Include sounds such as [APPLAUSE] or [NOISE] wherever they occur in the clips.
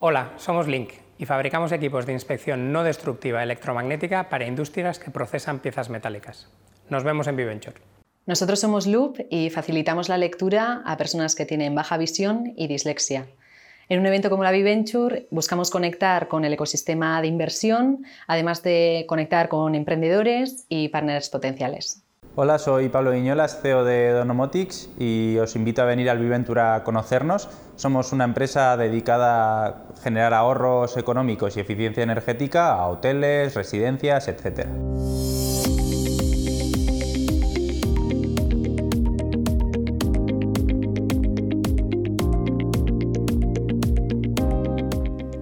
Hola, somos Link y fabricamos equipos de inspección no destructiva electromagnética para industrias que procesan piezas metálicas. Nos vemos en Viventure. Nosotros somos Loop y facilitamos la lectura a personas que tienen baja visión y dislexia. En un evento como la Viventure buscamos conectar con el ecosistema de inversión, además de conectar con emprendedores y partners potenciales. Hola, soy Pablo Viñolas, CEO de Donomotics y os invito a venir al Viventura a conocernos. Somos una empresa dedicada a generar ahorros económicos y eficiencia energética a hoteles, residencias, etc.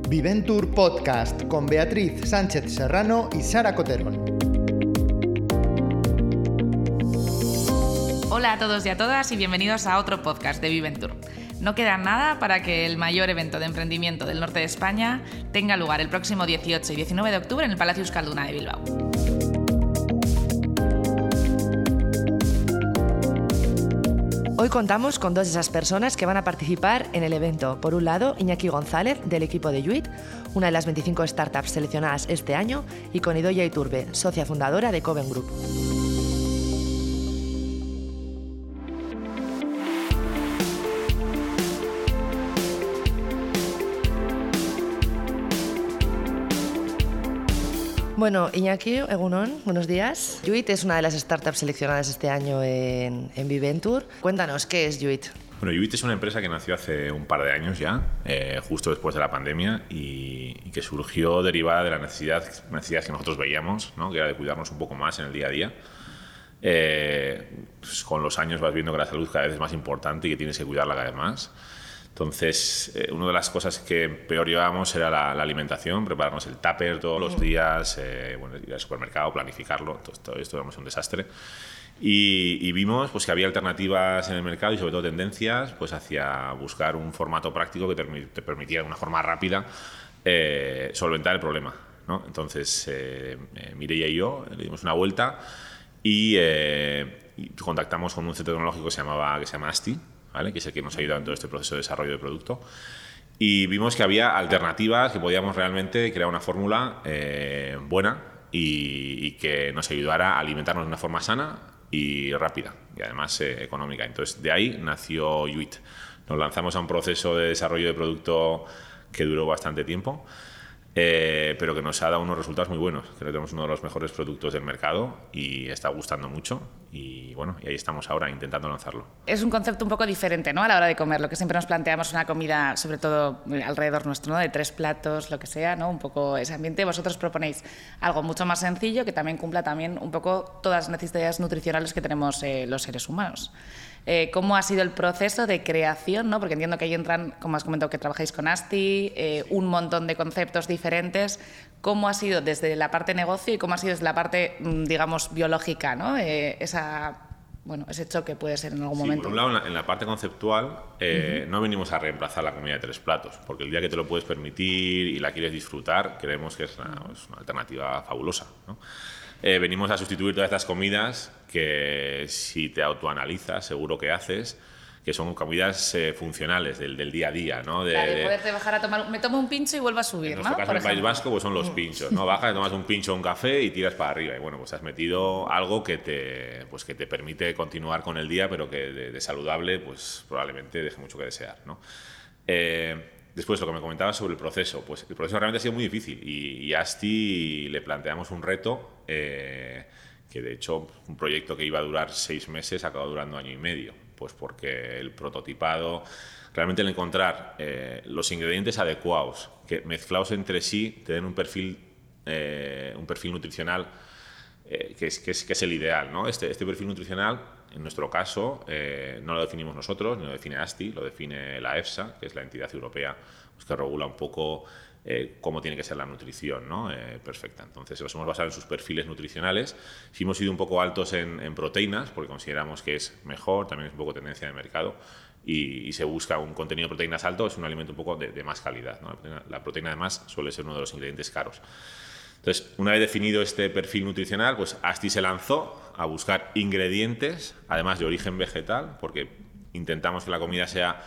Viventur Podcast con Beatriz Sánchez Serrano y Sara Coterón. Hola a todos y a todas y bienvenidos a otro podcast de Viventur. No queda nada para que el mayor evento de emprendimiento del norte de España tenga lugar el próximo 18 y 19 de octubre en el Palacio Euskalduna de Bilbao. Hoy contamos con dos de esas personas que van a participar en el evento. Por un lado, Iñaki González, del equipo de Yuit, una de las 25 startups seleccionadas este año, y con Idoya Iturbe, socia fundadora de Coven Group. Bueno, Iñaki, Egunon, buenos días. Yuit es una de las startups seleccionadas este año en, en Viventur. Cuéntanos, ¿qué es Yuit? Bueno, Yuit es una empresa que nació hace un par de años ya, eh, justo después de la pandemia, y, que surgió derivada de la necesidad, necesidad que nosotros veíamos, ¿no? que era de cuidarnos un poco más en el día a día. Eh, pues con los años vas viendo que la salud cada vez es más importante y que tienes que cuidarla cada vez más. Entonces, eh, una de las cosas que peor llevábamos era la, alimentación, prepararnos el tupper todos los días, eh, bueno, ir al supermercado, planificarlo, todo, esto era un desastre. Y, vimos pues, que había alternativas en el mercado y sobre todo tendencias pues, hacia buscar un formato práctico que te, permitiera de una forma rápida eh, solventar el problema. ¿no? Entonces, eh, Mireia y yo le dimos una vuelta y, contactamos con un centro tecnológico que se, llamaba, que se llama ASTI, que es el que nos ha ayudado en todo este proceso de desarrollo de producto. Y vimos que había alternativas, que podíamos realmente crear una fórmula eh, buena y, que nos ayudara a alimentarnos de una forma sana y rápida y además eh, económica. Entonces, de ahí nació Yuit. Nos lanzamos a un proceso de desarrollo de producto que duró bastante tiempo eh, pero que nos ha dado unos resultados muy buenos. Creo que tenemos uno de los mejores productos del mercado y está gustando mucho. Y bueno, y ahí estamos ahora intentando lanzarlo. Es un concepto un poco diferente ¿no? a la hora de comer. Lo que siempre nos planteamos una comida, sobre todo alrededor nuestro, ¿no? de tres platos, lo que sea, ¿no? un poco ese ambiente. Vosotros proponéis algo mucho más sencillo que también cumpla también un poco todas las necesidades nutricionales que tenemos eh, los seres humanos. Eh, cómo ha sido el proceso de creación, ¿no? porque entiendo que ahí entran, como has comentado, que trabajáis con ASTI, eh, un montón de conceptos diferentes. ¿Cómo ha sido desde la parte negocio y cómo ha sido desde la parte, mm, digamos, biológica, ¿no? Eh, esa bueno, ese choque puede ser en algún momento. Por un lado, en la, parte conceptual, no venimos a reemplazar la comida de tres platos, porque el día que te lo puedes permitir y la quieres disfrutar, creemos que es una, es una alternativa fabulosa. ¿no? Eh, venimos a sustituir todas estas comidas que si te autoanalizas, seguro que haces, que son comidas eh, funcionales del, del, día a día, ¿no? De, de poderte bajar a tomar, me tomo un pincho y vuelvo a subir, en nuestro caso en el País Vasco pues son los mm. pinchos, ¿no? Bajas, tomas un pincho un café y tiras para arriba y bueno, pues has metido algo que te, pues que te permite continuar con el día, pero que de, saludable pues probablemente deje mucho que desear, ¿no? Eh, Después, lo que me comentabas sobre el proceso, pues el proceso realmente ha sido muy difícil y, a Asti le planteamos un reto eh, que de hecho un proyecto que iba a durar seis meses acabó durando año y medio, pues porque el prototipado, realmente el encontrar eh, los ingredientes adecuados, que mezclados entre sí te den un perfil, eh, un perfil nutricional que es, que, es, que, es, el ideal. ¿no? Este, este perfil nutricional en nuestro caso, no lo definimos nosotros, ni lo define ASTI, lo define la EFSA, que es la entidad europea pues, que regula un poco eh, cómo tiene que ser la nutrición ¿no? Eh, perfecta. Entonces, nos hemos basado en sus perfiles nutricionales. Si hemos sido un poco altos en, proteínas, porque consideramos que es mejor, también es un poco tendencia de mercado, y, se busca un contenido de proteínas alto, es un alimento un poco de, más calidad. La proteína, además, suele ser uno de los ingredientes caros. Entonces, una vez definido este perfil nutricional, pues ASTI se lanzó a buscar ingredientes, además de origen vegetal, porque intentamos que la comida sea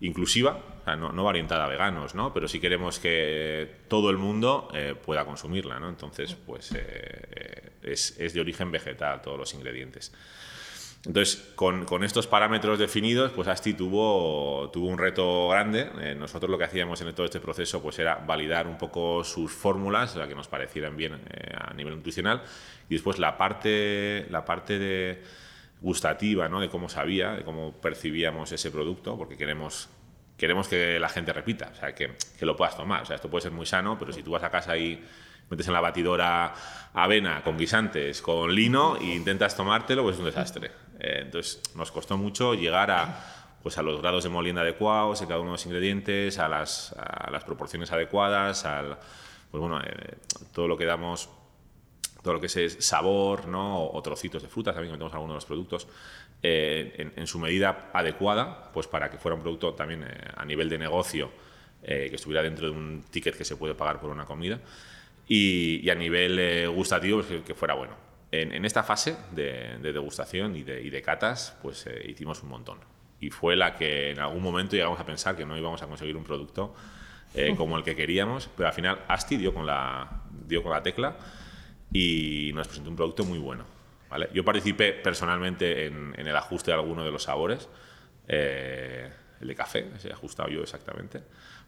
inclusiva, no, no va orientada a veganos, ¿no? Pero sí queremos que todo el mundo eh, pueda consumirla, ¿no? Entonces, pues eh, es, es, de origen vegetal todos los ingredientes. Entonces, con, estos parámetros definidos, pues Asti tuvo, tuvo un reto grande. Eh, nosotros lo que hacíamos en todo este proceso pues era validar un poco sus fórmulas, la que nos parecieran bien a nivel nutricional, y después la parte, la parte de gustativa, ¿no? de cómo sabía, de cómo percibíamos ese producto, porque queremos, queremos que la gente repita, o sea, que, que, lo puedas tomar. O sea, esto puede ser muy sano, pero si tú vas a casa y metes en la batidora avena con guisantes, con lino e intentas tomártelo, pues es un desastre. Eh, entonces, nos costó mucho llegar a pues a los grados de molienda adecuados en cada uno de los ingredientes, a las, a las proporciones adecuadas, al, pues bueno, eh, todo lo que damos todo lo que es sabor ¿no? o, trocitos de frutas, también metemos algunos de los productos, eh, en, su medida adecuada, pues para que fuera un producto también eh, a nivel de negocio eh, que estuviera dentro de un ticket que se puede pagar por una comida y, a nivel gustativo pues, que, fuera bueno. En, esta fase de, degustación y de, y de, catas, pues hicimos un montón. Y fue la que en algún momento llegamos a pensar que no íbamos a conseguir un producto como el que queríamos, pero al final Asti dio con la, dio con la tecla y nos presentó un producto muy bueno. Yo participé personalmente en, el ajuste de alguno de los sabores, eh, el de café, ese he ajustado yo exactamente.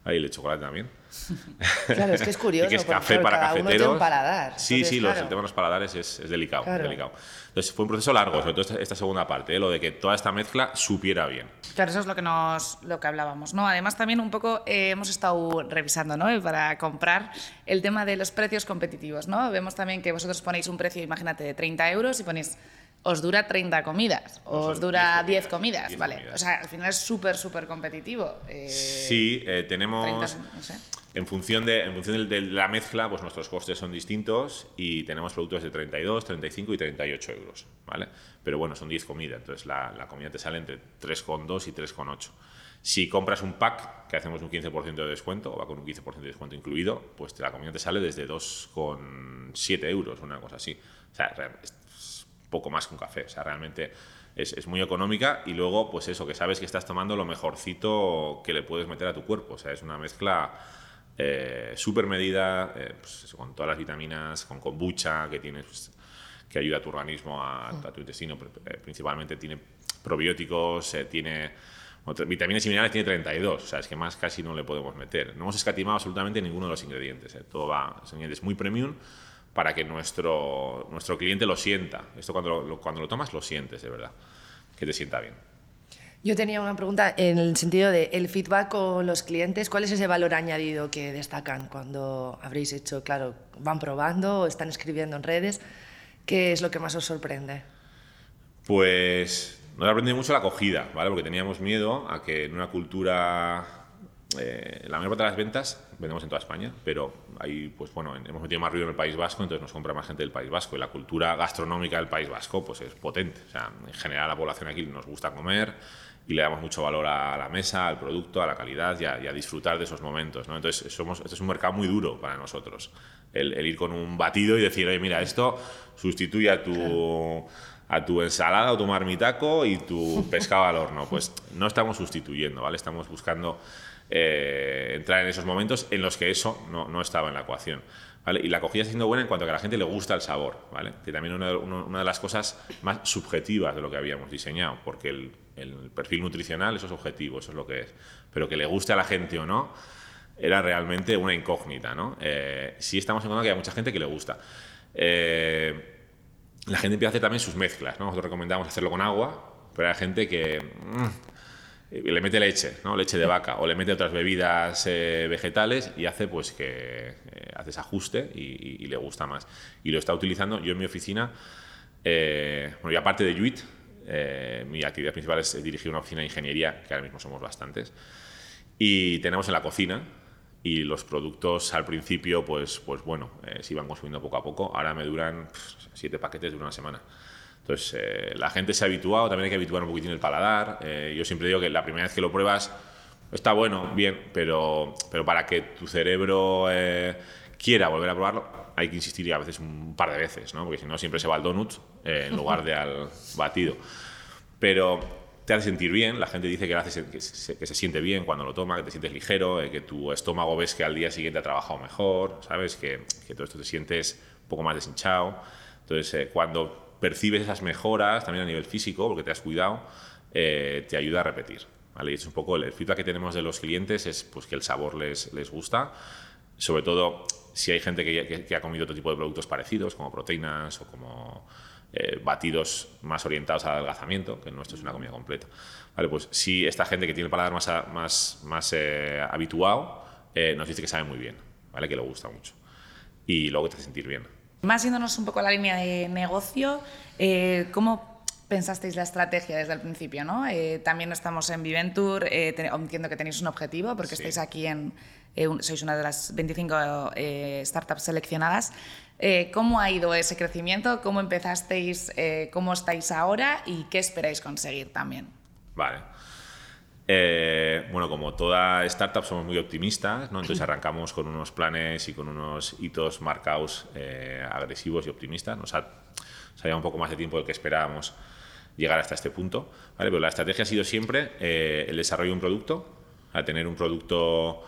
Ahí el de chocolate también. [LAUGHS] Claro, es que es curioso. [LAUGHS] que es café para cada cafeteros. Uno un paladar. Sí, sí, los, el tema de los paladares es, es delicado, delicado, Entonces fue un proceso largo, sobre todo esta, segunda parte, ¿eh? lo de que toda esta mezcla supiera bien. Claro, eso es lo que nos lo que hablábamos, ¿no? Además también un poco eh, hemos estado revisando, ¿no? Para comprar el tema de los precios competitivos, ¿no? Vemos también que vosotros ponéis un precio, imagínate, de 30 euros y ponéis os dura 30 comidas, o os dura 10 comidas, ¿vale? O sea, al final es súper, súper competitivo. Eh, sí, eh, tenemos... En función, de, en función de, la mezcla, pues nuestros costes son distintos y tenemos productos de 32, 35 y 38 euros, ¿vale? Pero bueno, son 10 comidas, entonces la, la comida te sale entre 3,2 y 3,8. Si compras un pack, que hacemos un 15% de descuento, o va con un 15% de descuento incluido, pues la comida te sale desde 2,7 euros, una cosa así. O sea, poco más que un café. O sea, realmente es, es, muy económica y luego, pues eso, que sabes que estás tomando lo mejorcito que le puedes meter a tu cuerpo. O sea, es una mezcla eh, súper medida, eh, pues con todas las vitaminas, con kombucha que tienes, pues, que ayuda a tu organismo, a, tu intestino, eh, principalmente tiene probióticos, tiene vitaminas y minerales tiene 32, o sea, es que más casi no le podemos meter. No hemos escatimado absolutamente ninguno de los ingredientes, todo va, son ingredientes muy premium para que nuestro, nuestro cliente lo sienta. Esto cuando lo, cuando lo tomas lo sientes de verdad, que te sienta bien. Yo tenía una pregunta en el sentido de el feedback con los clientes. ¿Cuál es ese valor añadido que destacan cuando habréis hecho, claro, van probando o están escribiendo en redes? ¿Qué es lo que más os sorprende? Pues nos ha sorprendido mucho la acogida, ¿vale? Porque teníamos miedo a que en una cultura eh, la mayor parte de las ventas vendemos en toda España, pero ahí, pues bueno, hemos metido más ruido en el País Vasco, entonces nos compra más gente del País Vasco. Y la cultura gastronómica del País Vasco, pues es potente. O sea, en general la población aquí nos gusta comer y le damos mucho valor a la mesa, al producto, a la calidad y a, disfrutar de esos momentos. ¿no? Entonces, somos, este es un mercado muy duro para nosotros. El, ir con un batido y decir, oye, mira, esto sustituye a tu a tu ensalada o tu marmitaco y tu [LAUGHS] pescado al horno. Pues no estamos sustituyendo, ¿vale? Estamos buscando eh, entrar en esos momentos en los que eso no, no estaba en la ecuación. ¿vale? Y la acogida está siendo buena en cuanto a que a la gente le gusta el sabor, ¿vale? que también una, una de las cosas más subjetivas de lo que habíamos diseñado, porque el, el, perfil nutricional eso es objetivo, eso es lo que es, pero que le guste a la gente o no era realmente una incógnita. ¿no? Eh, sí estamos encontrando que hay mucha gente que le gusta. Eh, la gente empieza a hacer también sus mezclas. ¿no? Nosotros recomendamos hacerlo con agua, pero hay gente que... Mm, le mete leche, ¿no? leche de vaca, o le mete otras bebidas eh, vegetales y hace pues que eh, hace ese ajuste y, le gusta más. Y lo está utilizando yo en mi oficina, eh, bueno, y aparte de Juit, mi actividad principal es dirigir una oficina de ingeniería, que ahora mismo somos bastantes, y tenemos en la cocina, y los productos al principio, pues, pues bueno, se iban consumiendo poco a poco, ahora me duran siete paquetes de una semana. Entonces, eh, la gente se ha habituado, también hay que habituar un poquitín el paladar. Eh, yo siempre digo que la primera vez que lo pruebas está bueno, bien, pero, pero para que tu cerebro eh, quiera volver a probarlo, hay que insistir a veces un par de veces, ¿no? porque si no siempre se va al donut en lugar de al batido. Pero te hace sentir bien, la gente dice que, hace, que, se, que se siente bien cuando lo toma, que te sientes ligero, eh, que tu estómago ves que al día siguiente ha trabajado mejor, ¿sabes? Que, que todo esto te sientes un poco más deshinchado. Entonces, eh, cuando percibes esas mejoras, también a nivel físico, porque te has cuidado, eh, te ayuda a repetir. ¿vale? Y es un poco el feedback que tenemos de los clientes, es pues, que el sabor les, les gusta, sobre todo si hay gente que, que, ha comido otro tipo de productos parecidos, como proteínas o como eh, batidos más orientados al adelgazamiento, que nuestro es una comida completa. Vale, pues si esta gente que tiene el paladar más, más, más eh, habituado nos dice que sabe muy bien, ¿vale? que le gusta mucho. Y luego te hace sentir bien. Más yéndonos un poco a la línea de negocio, eh, ¿cómo pensasteis la estrategia desde el principio? ¿no? Eh, también estamos en Viventur, eh, entiendo que tenéis un objetivo porque Sí. estáis aquí en, eh, un- sois una de las 25 eh, startups seleccionadas. Eh, ¿Cómo ha ido ese crecimiento? ¿Cómo empezasteis? Eh, ¿Cómo estáis ahora? ¿Y qué esperáis conseguir también? Vale. Eh, bueno, como toda startup somos muy optimistas, ¿no? entonces arrancamos con unos planes y con unos hitos marcados eh, agresivos y optimistas. Nos ha, nos ha llevado un poco más de tiempo del que esperábamos llegar hasta este punto. ¿vale? Pero la estrategia ha sido siempre eh, el desarrollo de un producto, a tener un producto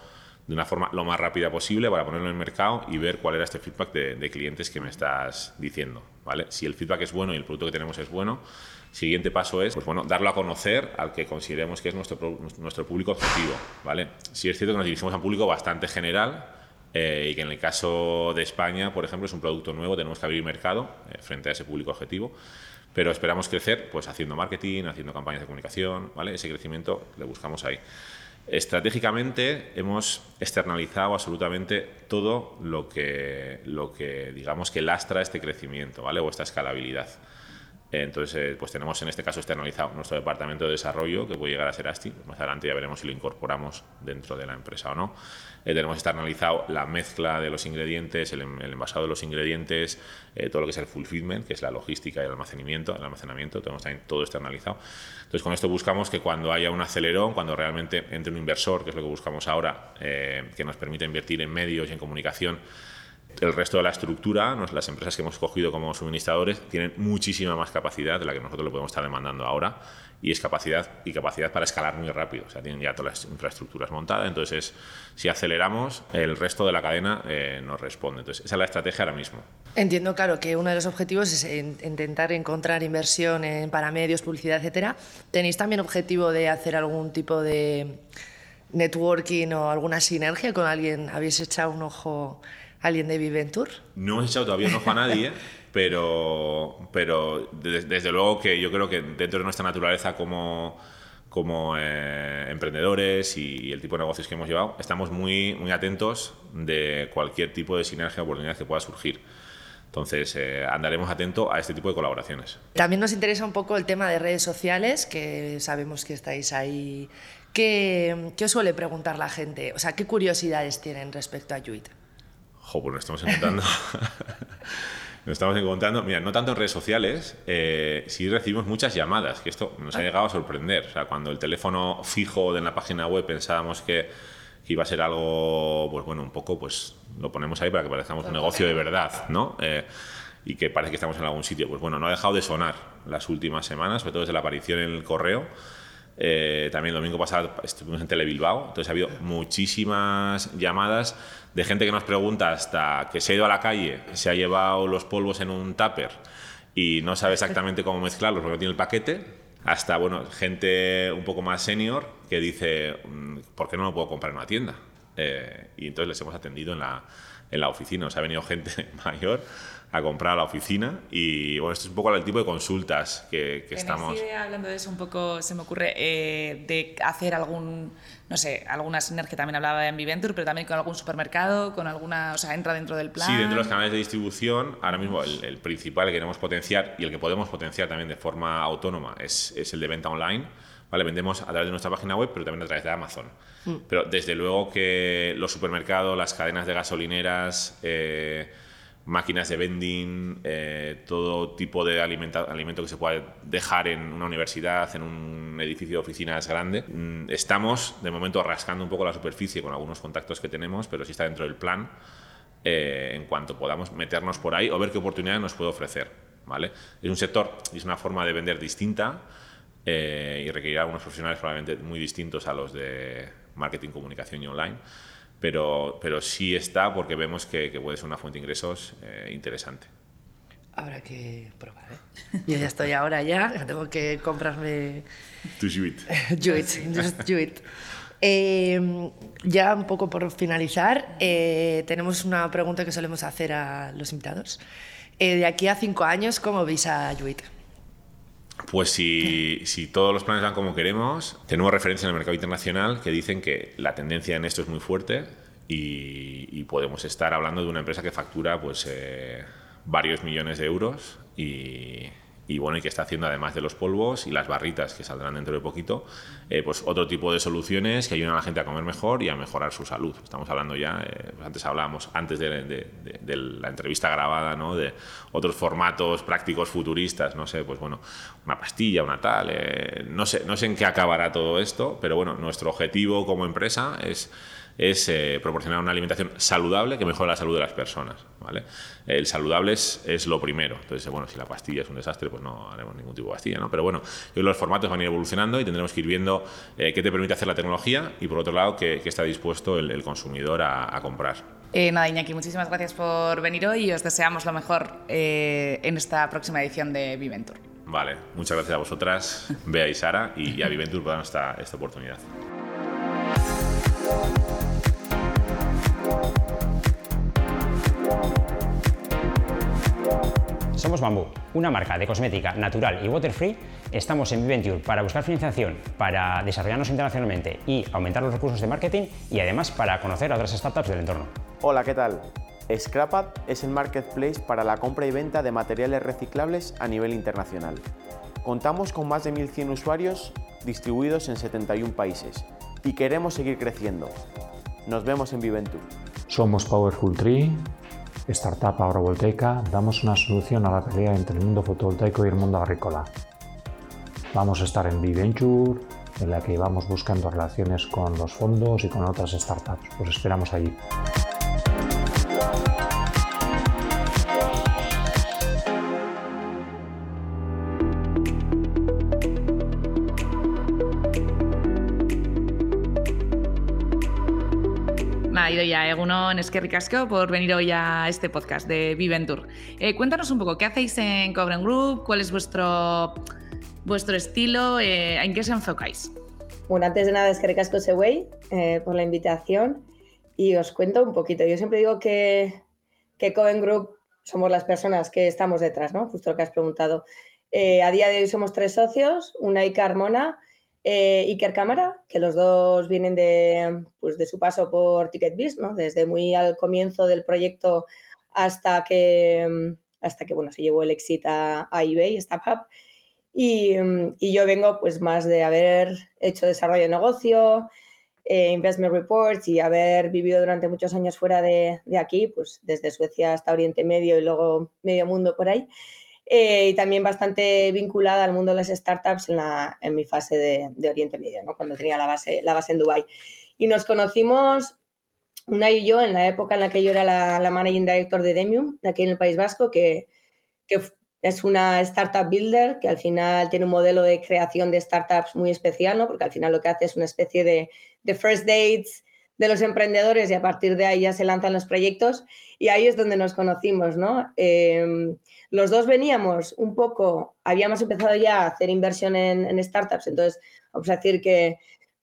de una forma lo más rápida posible para ponerlo en el mercado y ver cuál era este feedback de, de clientes que me estás diciendo. ¿vale? Si el feedback es bueno y el producto que tenemos es bueno, siguiente paso es pues bueno, darlo a conocer al que consideremos que es nuestro, nuestro público objetivo. ¿vale? Sí es cierto que nos dirigimos a un público bastante general eh, y que en el caso de España, por ejemplo, es un producto nuevo, tenemos que abrir mercado eh, frente a ese público objetivo. Pero esperamos crecer pues, haciendo marketing, haciendo campañas de comunicación, ¿vale? Ese crecimiento le buscamos ahí. Estratégicamente hemos externalizado absolutamente todo lo que, lo que digamos que lastra este crecimiento, ¿vale? O esta escalabilidad. Entonces, pues tenemos en este caso externalizado nuestro departamento de desarrollo, que puede llegar a ser ASTI. Más adelante ya veremos si lo incorporamos dentro de la empresa o no. Eh, tenemos externalizado la mezcla de los ingredientes, el, el envasado de los ingredientes, eh, todo lo que es el fulfillment, que es la logística y el almacenamiento, el almacenamiento, tenemos también todo externalizado. Entonces, con esto buscamos que cuando haya un acelerón, cuando realmente entre un inversor, que es lo que buscamos ahora, eh, que nos permita invertir en medios y en comunicación, el resto de la estructura, las empresas que hemos cogido como suministradores, tienen muchísima más capacidad de la que nosotros le podemos estar demandando ahora y es capacidad y capacidad para escalar muy rápido. O sea, tienen ya todas las infraestructuras montadas. Entonces, si aceleramos, el resto de la cadena eh, nos responde. Entonces, esa es la estrategia ahora mismo. Entiendo, claro, que uno de los objetivos es en- intentar encontrar inversión en, para medios, publicidad, etcétera. ¿Tenéis también objetivo de hacer algún tipo de networking o alguna sinergia con alguien? ¿Habéis echado un ojo alguien de Viventur? No hemos echado todavía un ojo a nadie, [LAUGHS] pero, pero des- desde luego que yo creo que dentro de nuestra naturaleza como, como eh, emprendedores y, el tipo de negocios que hemos llevado, estamos muy, muy atentos de cualquier tipo de sinergia o oportunidad que pueda surgir. Entonces, eh, andaremos atentos a este tipo de colaboraciones. También nos interesa un poco el tema de redes sociales, que sabemos que estáis ahí. ¿Qué, qué os suele preguntar la gente? O sea, ¿qué curiosidades tienen respecto a Yuit? Jo, pues nos estamos encontrando. [LAUGHS] nos estamos encontrando, mira, no tanto en redes sociales, eh, sí recibimos muchas llamadas, que esto nos ha llegado a sorprender. O sea, cuando el teléfono fijo de la página web pensábamos que, que iba a ser algo, pues bueno, un poco, pues lo ponemos ahí para que parezcamos un negocio de verdad, ¿no? Eh, y que parece que estamos en algún sitio. Pues bueno, no ha dejado de sonar las últimas semanas, sobre todo desde la aparición en el correo. Eh, también el domingo pasado estuvimos en Telebilbao, entonces ha habido muchísimas llamadas de gente que nos pregunta hasta que se ha ido a la calle, se ha llevado los polvos en un tupper y no sabe exactamente cómo mezclarlos porque no tiene el paquete, hasta bueno, gente un poco más senior que dice, mm, ¿por qué no lo puedo comprar en una tienda? Eh, y entonces les hemos atendido en la, en la oficina, nos ha venido gente [LAUGHS] mayor a comprar a la oficina y bueno, esto es un poco el tipo de consultas que, que estamos... idea, hablando de eso un poco, se me ocurre eh, de hacer algún, no sé, alguna sinergia, también hablaba en Viventur, pero también con algún supermercado, con alguna, o sea, entra dentro del plan. Sí, dentro de los canales de distribución, ahora mismo el, el principal que queremos potenciar y el que podemos potenciar también de forma autónoma es, es el de venta online. ¿vale? Vendemos a través de nuestra página web, pero también a través de Amazon. Pero desde luego que los supermercados, las cadenas de gasolineras, eh, máquinas de vending, eh, todo tipo de alimento que se pueda dejar en una universidad, en un edificio de oficinas grande. Mm, Estamos, de momento, rascando un poco la superficie con algunos contactos que tenemos, pero sí está dentro del plan eh, en cuanto podamos meternos por ahí o ver qué oportunidades nos puede ofrecer. ¿vale? Es un sector es una forma de vender distinta y requerirá unos profesionales probablemente muy distintos a los de marketing, comunicación y online. Pero, pero sí está porque vemos que, puede ser una fuente de ingresos interesante. Habrá que probar, ¿eh? [LAUGHS] Yo ya estoy ahora ya, tengo que comprarme... Tu Juit. [LAUGHS] Juit, just Juit. Eh, ya un poco por finalizar, eh, tenemos una pregunta que solemos hacer a los invitados. Eh, de aquí a cinco años, ¿cómo veis a Juit? Pues si, si, todos los planes van como queremos, tenemos referencia en el mercado internacional que dicen que la tendencia en esto es muy fuerte y, y podemos estar hablando de una empresa que factura pues varios millones de euros y, y bueno, y que está haciendo además de los polvos y las barritas que saldrán dentro de poquito, eh, pues otro tipo de soluciones que ayudan a la gente a comer mejor y a mejorar su salud. Estamos hablando ya, eh, pues antes hablábamos, antes de, la entrevista grabada, ¿no? de otros formatos prácticos futuristas, no sé, pues bueno, una pastilla, una tal, eh, no, sé, no sé en qué acabará todo esto, pero bueno, nuestro objetivo como empresa es es eh, proporcionar una alimentación saludable que mejore la salud de las personas. ¿vale? El saludable es, lo primero. Entonces, bueno, si la pastilla es un desastre, pues no haremos ningún tipo de pastilla. ¿no? Pero bueno, los formatos van a ir evolucionando y tendremos que ir viendo eh, qué te permite hacer la tecnología y, por otro lado, qué, está dispuesto el, consumidor a, comprar. Eh, nada, Iñaki, muchísimas gracias por venir hoy y os deseamos lo mejor en esta próxima edición de Viventur. Vale, muchas gracias a vosotras, Bea y Sara, y, a Viventur por darnos esta, esta oportunidad. Somos Bambú, una marca de cosmética natural y water free. Estamos en Viventure para buscar financiación, para desarrollarnos internacionalmente y aumentar los recursos de marketing y además para conocer a otras startups del entorno. Hola, ¿qué tal? Scrapat es el marketplace para la compra y venta de materiales reciclables a nivel internacional. Contamos con más de 1.100 usuarios distribuidos en 71 países y queremos seguir creciendo. Nos vemos en Viventure. Somos Powerful Tree Startup Agrovoltaica damos una solución a la pelea entre el mundo fotovoltaico y el mundo agrícola. Vamos a estar en B-Venture, en la que vamos buscando relaciones con los fondos y con otras startups. Os esperamos allí. Egunon Esquerricasco por venir hoy a este podcast de Viventur. Eh, cuéntanos un poco, ¿qué hacéis en Cobren Group? ¿Cuál es vuestro, vuestro estilo? Eh, ¿En qué os enfocáis? Bueno, antes de nada, Esquerricasco Seway eh, por la invitación y os cuento un poquito. Yo siempre digo que, que Group somos las personas que estamos detrás, ¿no? Justo lo que has preguntado. Eh, a día de hoy somos tres socios, una y Carmona eh, Iker Cámara, que los dos vienen de, pues, de su paso por TicketBiz, ¿no? desde muy al comienzo del proyecto hasta que, hasta que bueno, se llevó el exit a, eBay, StubHub. Y, y, yo vengo pues más de haber hecho desarrollo de negocio, eh, investment reports y haber vivido durante muchos años fuera de, de, aquí, pues desde Suecia hasta Oriente Medio y luego medio mundo por ahí. Eh, y también bastante vinculada al mundo de las startups en, la, en mi fase de, Oriente Medio, ¿no? cuando tenía la base, la base en Dubái. Y nos conocimos, una y yo, en la época en la que yo era la, la managing director de Demium, de aquí en el País Vasco, que, que es una startup builder que al final tiene un modelo de creación de startups muy especial, ¿no? porque al final lo que hace es una especie de, de first dates de los emprendedores y a partir de ahí ya se lanzan los proyectos y ahí es donde nos conocimos, ¿no? Em, los dos veníamos un poco, habíamos empezado ya a hacer inversión en, startups, entonces vamos a decir que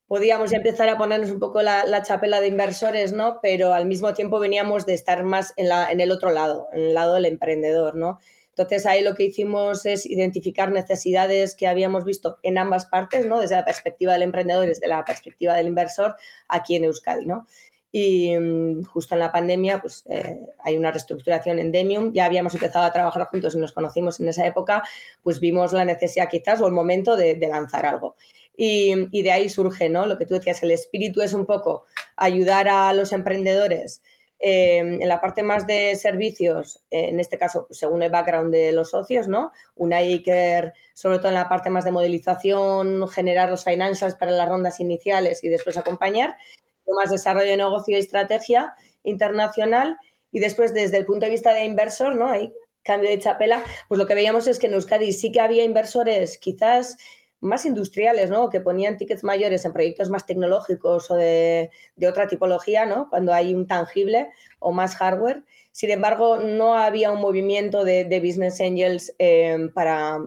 podíamos ya empezar a ponernos un poco la, chapela de inversores, ¿no? Pero al mismo tiempo veníamos de estar más en, la, en el otro lado, en el lado del emprendedor, ¿no? Entonces ahí lo que hicimos es identificar necesidades que habíamos visto en ambas partes, ¿no? Desde la perspectiva del emprendedor y desde la perspectiva del inversor aquí en Euskadi, ¿no? Y mm, justo en la pandemia pues eh, hay una reestructuración en Demium, ya habíamos empezado a trabajar juntos y nos conocimos en esa época, pues vimos la necesidad quizás o el momento de, lanzar algo. Y, de ahí surge, ¿no? Lo que tú decías, el espíritu es un poco ayudar a los emprendedores eh, en la parte más de servicios, en este caso, pues, según el background de los socios, ¿no? Una Iker, sobre todo en la parte más de modelización, generar los financials para las rondas iniciales y después acompañar más desarrollo de negocio y estrategia internacional. Y después, desde el punto de vista de inversor, ¿no? Hay cambio de chapela, pues lo que veíamos es que en Euskadi sí que había inversores quizás más industriales, ¿no? Que ponían tickets mayores en proyectos más tecnológicos o de, otra tipología, ¿no? Cuando hay un tangible o más hardware. Sin embargo, no había un movimiento de, business angels eh, para,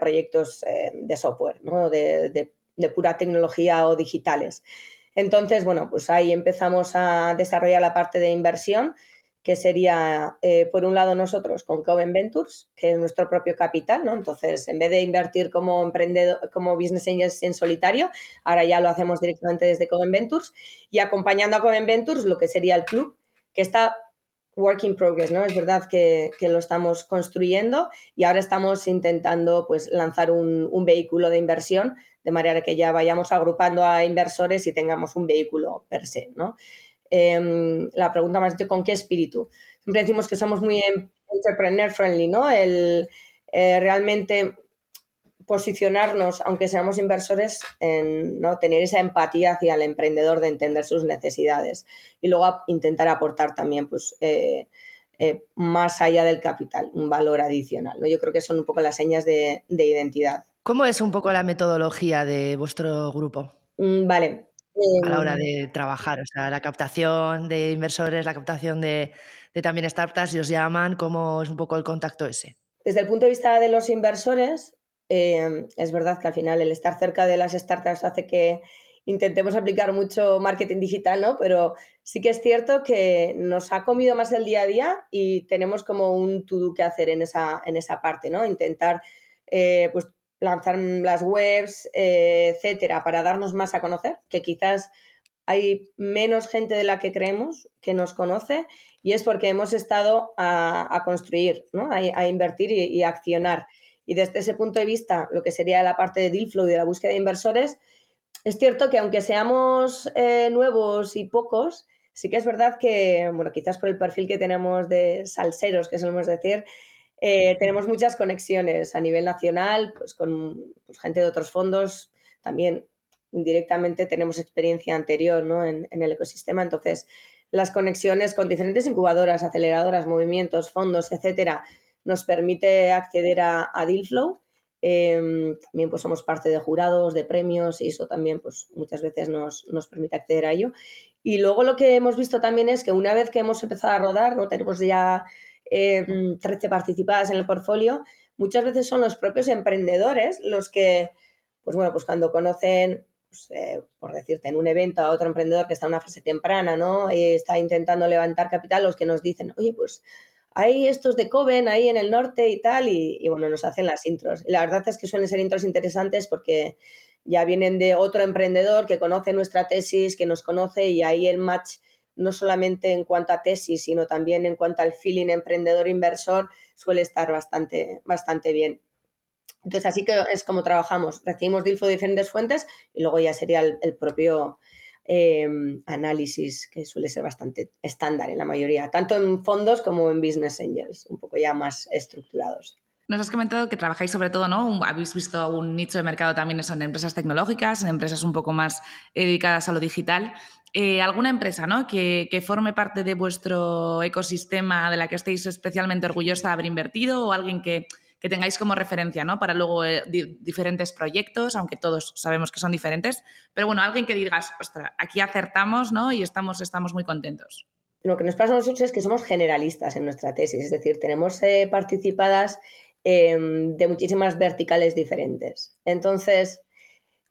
proyectos eh, de software, ¿no? de, pura tecnología o digitales. Entonces, bueno, pues ahí empezamos a desarrollar la parte de inversión que sería, eh, por un lado, nosotros con Coven Ventures, que es nuestro propio capital, ¿no? Entonces, en vez de invertir como emprendedor, como business angels en solitario, ahora ya lo hacemos directamente desde Coven Ventures y acompañando a Coven Ventures lo que sería el club, que está work in progress, ¿no? Es verdad que, lo estamos construyendo y ahora estamos intentando pues lanzar un, un vehículo de inversión de manera que ya vayamos agrupando a inversores y tengamos un vehículo per se, ¿no? Em, la pregunta más de con qué espíritu. Siempre decimos que somos muy em, entrepreneur friendly, ¿no? El eh, realmente posicionarnos, aunque seamos inversores, en ¿no? tener esa empatía hacia el emprendedor de entender sus necesidades y luego intentar aportar también pues, eh, eh, más allá del capital, un valor adicional. Yo creo que son un poco las señas de, identidad. ¿Cómo es un poco la metodología de vuestro grupo? Mm, vale, a la hora em, de trabajar, o sea, la captación de inversores, la captación de, también startups, y os llaman, ¿cómo es un poco el contacto ese? Desde el punto de vista de los inversores, em, es verdad que al final el estar cerca de las startups hace que intentemos aplicar mucho marketing digital, ¿no? Pero sí que es cierto que nos ha comido más el día a día y tenemos como un to-do que hacer en esa, en esa parte, ¿no? Intentar eh, pues, lanzar las webs, eh, etcétera, para darnos más a conocer, que quizás hay menos gente de la que creemos que nos conoce y es porque hemos estado a, construir, ¿no? a, invertir y, accionar. Y desde ese punto de vista, lo que sería la parte de deal flow y de la búsqueda de inversores, es cierto que aunque seamos eh, nuevos y pocos, sí que es verdad que, bueno, quizás por el perfil que tenemos de salseros, que solemos decir, eh, tenemos muchas conexiones a nivel nacional, pues con pues, gente de otros fondos, también indirectamente tenemos experiencia anterior ¿no? en, el ecosistema, entonces las conexiones con diferentes incubadoras, aceleradoras, movimientos, fondos, etcétera, nos permite acceder a, a Dealflow. Em, también pues somos parte de jurados, de premios y eso también pues muchas veces nos, nos, permite acceder a ello. Y luego lo que hemos visto también es que una vez que hemos empezado a rodar, ¿no? tenemos ya 13 eh, participadas en el portfolio, muchas veces son los propios emprendedores los que, pues bueno, pues cuando conocen, pues, eh, por decirte, en un evento a otro emprendedor que está en una fase temprana, ¿no? Y está intentando levantar capital, los que nos dicen, oye, pues hay estos de Coven ahí en el norte y tal, y, y bueno, nos hacen las intros. Y la verdad es que suelen ser intros interesantes porque ya vienen de otro emprendedor que conoce nuestra tesis, que nos conoce y ahí el match no solamente en cuanto a tesis, sino también en cuanto al feeling emprendedor-inversor, suele estar bastante, bastante bien. Entonces, así que es como trabajamos. Recibimos DILFO de diferentes fuentes y luego ya sería el, propio em, análisis, que suele ser bastante estándar en la mayoría, tanto en fondos como en business angels, un poco ya más estructurados. Nos has comentado que trabajáis sobre todo, ¿no? Habéis visto un nicho de mercado también en empresas tecnológicas, en empresas un poco más eh, dedicadas a lo digital. Eh, alguna empresa ¿no? que, forme parte de vuestro ecosistema, de la que estéis especialmente orgullosa de haber invertido, o alguien que, tengáis como referencia ¿no? para luego eh, diferentes proyectos, aunque todos sabemos que son diferentes, pero bueno, alguien que digas, ostras, aquí acertamos ¿no? y estamos, estamos muy contentos. Lo que nos pasa a nosotros es que somos generalistas en nuestra tesis, es decir, tenemos eh, participadas em, de muchísimas verticales diferentes. Entonces,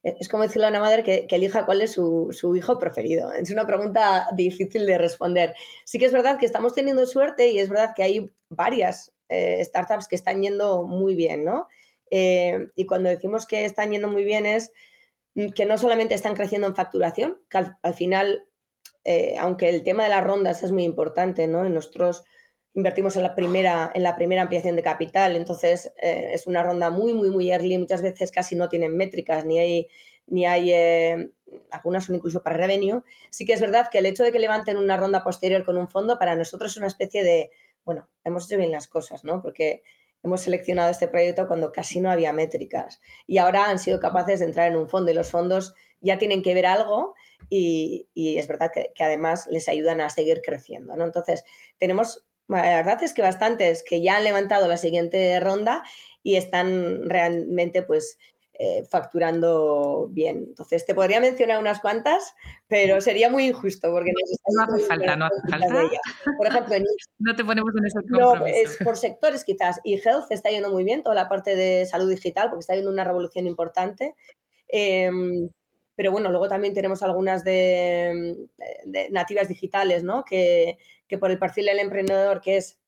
es como decirle a una madre que, elija cuál es su, hijo preferido. Es una pregunta difícil de responder. Sí que es verdad que estamos teniendo suerte y es verdad que hay varias eh, startups que están yendo muy bien, ¿no? Eh, y cuando decimos que están yendo muy bien es que no solamente están creciendo en facturación, que al, final, eh, aunque el tema de las rondas es muy importante, ¿no? nosotros invertimos en la primera, en la primera ampliación de capital, entonces eh, es una ronda muy, muy, muy early, muchas veces casi no tienen métricas, ni hay, ni hay eh, algunas son incluso para revenue. Sí que es verdad que el hecho de que levanten una ronda posterior con un fondo para nosotros es una especie de, bueno, hemos hecho bien las cosas, ¿no? Porque hemos seleccionado este proyecto cuando casi no había métricas y ahora han sido capaces de entrar en un fondo y los fondos ya tienen que ver algo y, es verdad que, que, además les ayudan a seguir creciendo, ¿no? Entonces, tenemos la verdad es que bastantes que ya han levantado la siguiente ronda y están realmente pues eh, facturando bien. Entonces, te podría mencionar unas cuantas, pero sería muy injusto porque no hace falta, no hace falta. Por ejemplo, [LAUGHS] no te ponemos en ese compromiso. No, es por sectores quizás. Y Health está yendo muy bien, toda la parte de salud digital, porque está habiendo una revolución importante. Em, pero bueno, luego también tenemos algunas de, nativas digitales, ¿no? Que, que, por el perfil del emprendedor, que es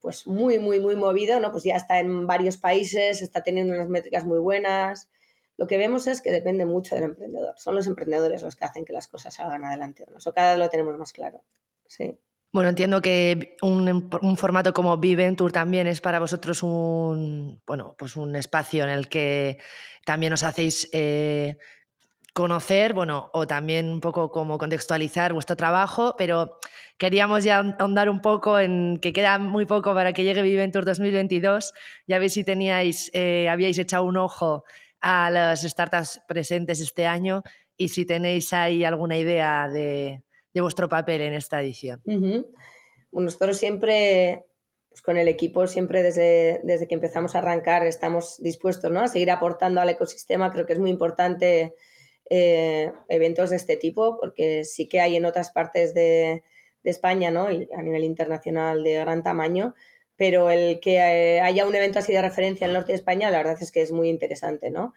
pues muy, muy, muy movido, ¿no? Pues ya está en varios países, está teniendo unas métricas muy buenas. Lo que vemos es que depende mucho del emprendedor. Son los emprendedores los que hacen que las cosas salgan adelante. Eso cada vez lo tenemos más claro. Sí. Bueno, entiendo que un, un, formato como Viventure también es para vosotros un, bueno, pues un espacio en el que también os hacéis eh, conocer, bueno, o también un poco como contextualizar vuestro trabajo, pero queríamos ya ahondar un poco en que queda muy poco para que llegue Viventur 2022. Ya veis si teníais, eh, habíais echado un ojo a las startups presentes este año y si tenéis ahí alguna idea de, vuestro papel en esta edición. nosotros siempre, pues con el equipo, siempre desde, desde que empezamos a arrancar, estamos dispuestos ¿no? a seguir aportando al ecosistema. Creo que es muy importante eh, eventos de este tipo, porque sí que hay en otras partes de, España, ¿no? Y a nivel internacional de gran tamaño, pero el que eh, haya un evento así de referencia en el norte de España, la verdad es que es muy interesante, ¿no?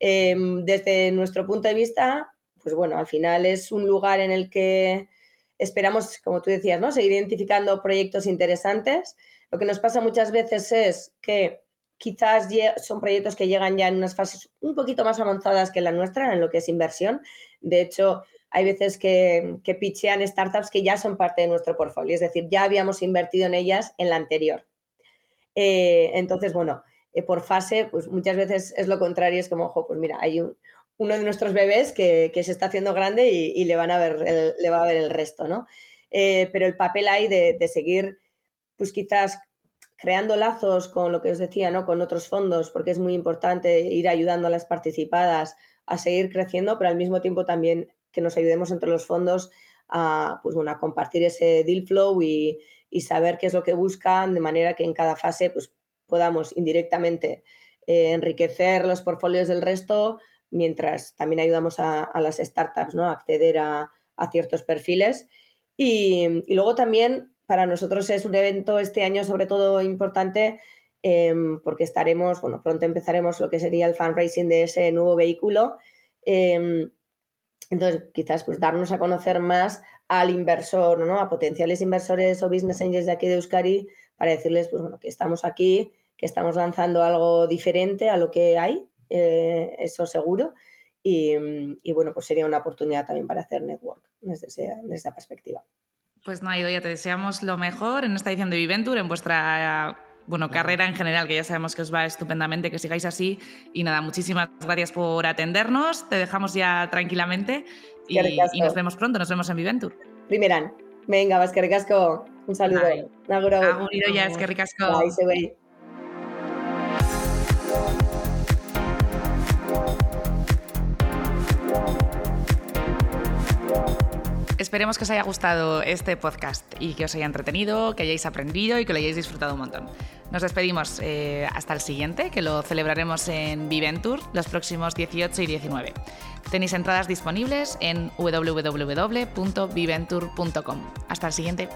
Em, desde nuestro punto de vista, pues bueno, al final es un lugar en el que esperamos, como tú decías, ¿no? Seguir identificando proyectos interesantes. Lo que nos pasa muchas veces es que quizás son proyectos que llegan ya en unas fases un poquito más avanzadas que la nuestra en lo que es inversión. De hecho, hay veces que, que pitchean startups que ya son parte de nuestro portfolio, es decir, ya habíamos invertido en ellas en la anterior. Eh, entonces, bueno, eh, por fase, pues muchas veces es lo contrario, es como, ojo, pues mira, hay uno de nuestros bebés que, se está haciendo grande y, le, van a ver le va a ver el resto, ¿no? Eh, pero el papel hay de seguir, pues quizás creando lazos con lo que os decía, ¿no? Con otros fondos, porque es muy importante ir ayudando a las participadas a seguir creciendo, pero al mismo tiempo también que nos ayudemos entre los fondos a, pues bueno, a compartir ese deal flow y, saber qué es lo que buscan, de manera que en cada fase pues, podamos indirectamente eh, enriquecer los portfolios del resto, mientras también ayudamos a, las startups ¿no? a acceder a, ciertos perfiles. Y, y, luego también para nosotros es un evento este año sobre todo importante em, porque estaremos, bueno, pronto empezaremos lo que sería el fundraising de ese nuevo vehículo. Em, entonces, quizás pues darnos a conocer más al inversor, ¿no? a potenciales inversores o business angels de aquí de Euskari para decirles pues, bueno, que estamos aquí, que estamos lanzando algo diferente a lo que hay, eh, eso seguro. Y, bueno, pues sería una oportunidad también para hacer network desde esa perspectiva. Pues no, Ido, ya te deseamos lo mejor en esta edición de Viventure, en vuestra bueno, carrera en general, que ya sabemos que os va estupendamente, que sigáis así. Y nada, muchísimas gracias por atendernos. Te dejamos ya tranquilamente y, nos vemos pronto. Nos vemos en Viventure. Primeran. Venga, vas que ricasco. Un saludo. Agur, agur. ya, es que ricasco. Bye, Esperemos que os haya gustado este podcast y que os haya entretenido, que hayáis aprendido y que lo hayáis disfrutado un montón. Nos despedimos eh, hasta el siguiente, que lo celebraremos en Viventur los próximos 18 y 19. Tenéis entradas disponibles en www.viventur.com. Hasta el siguiente.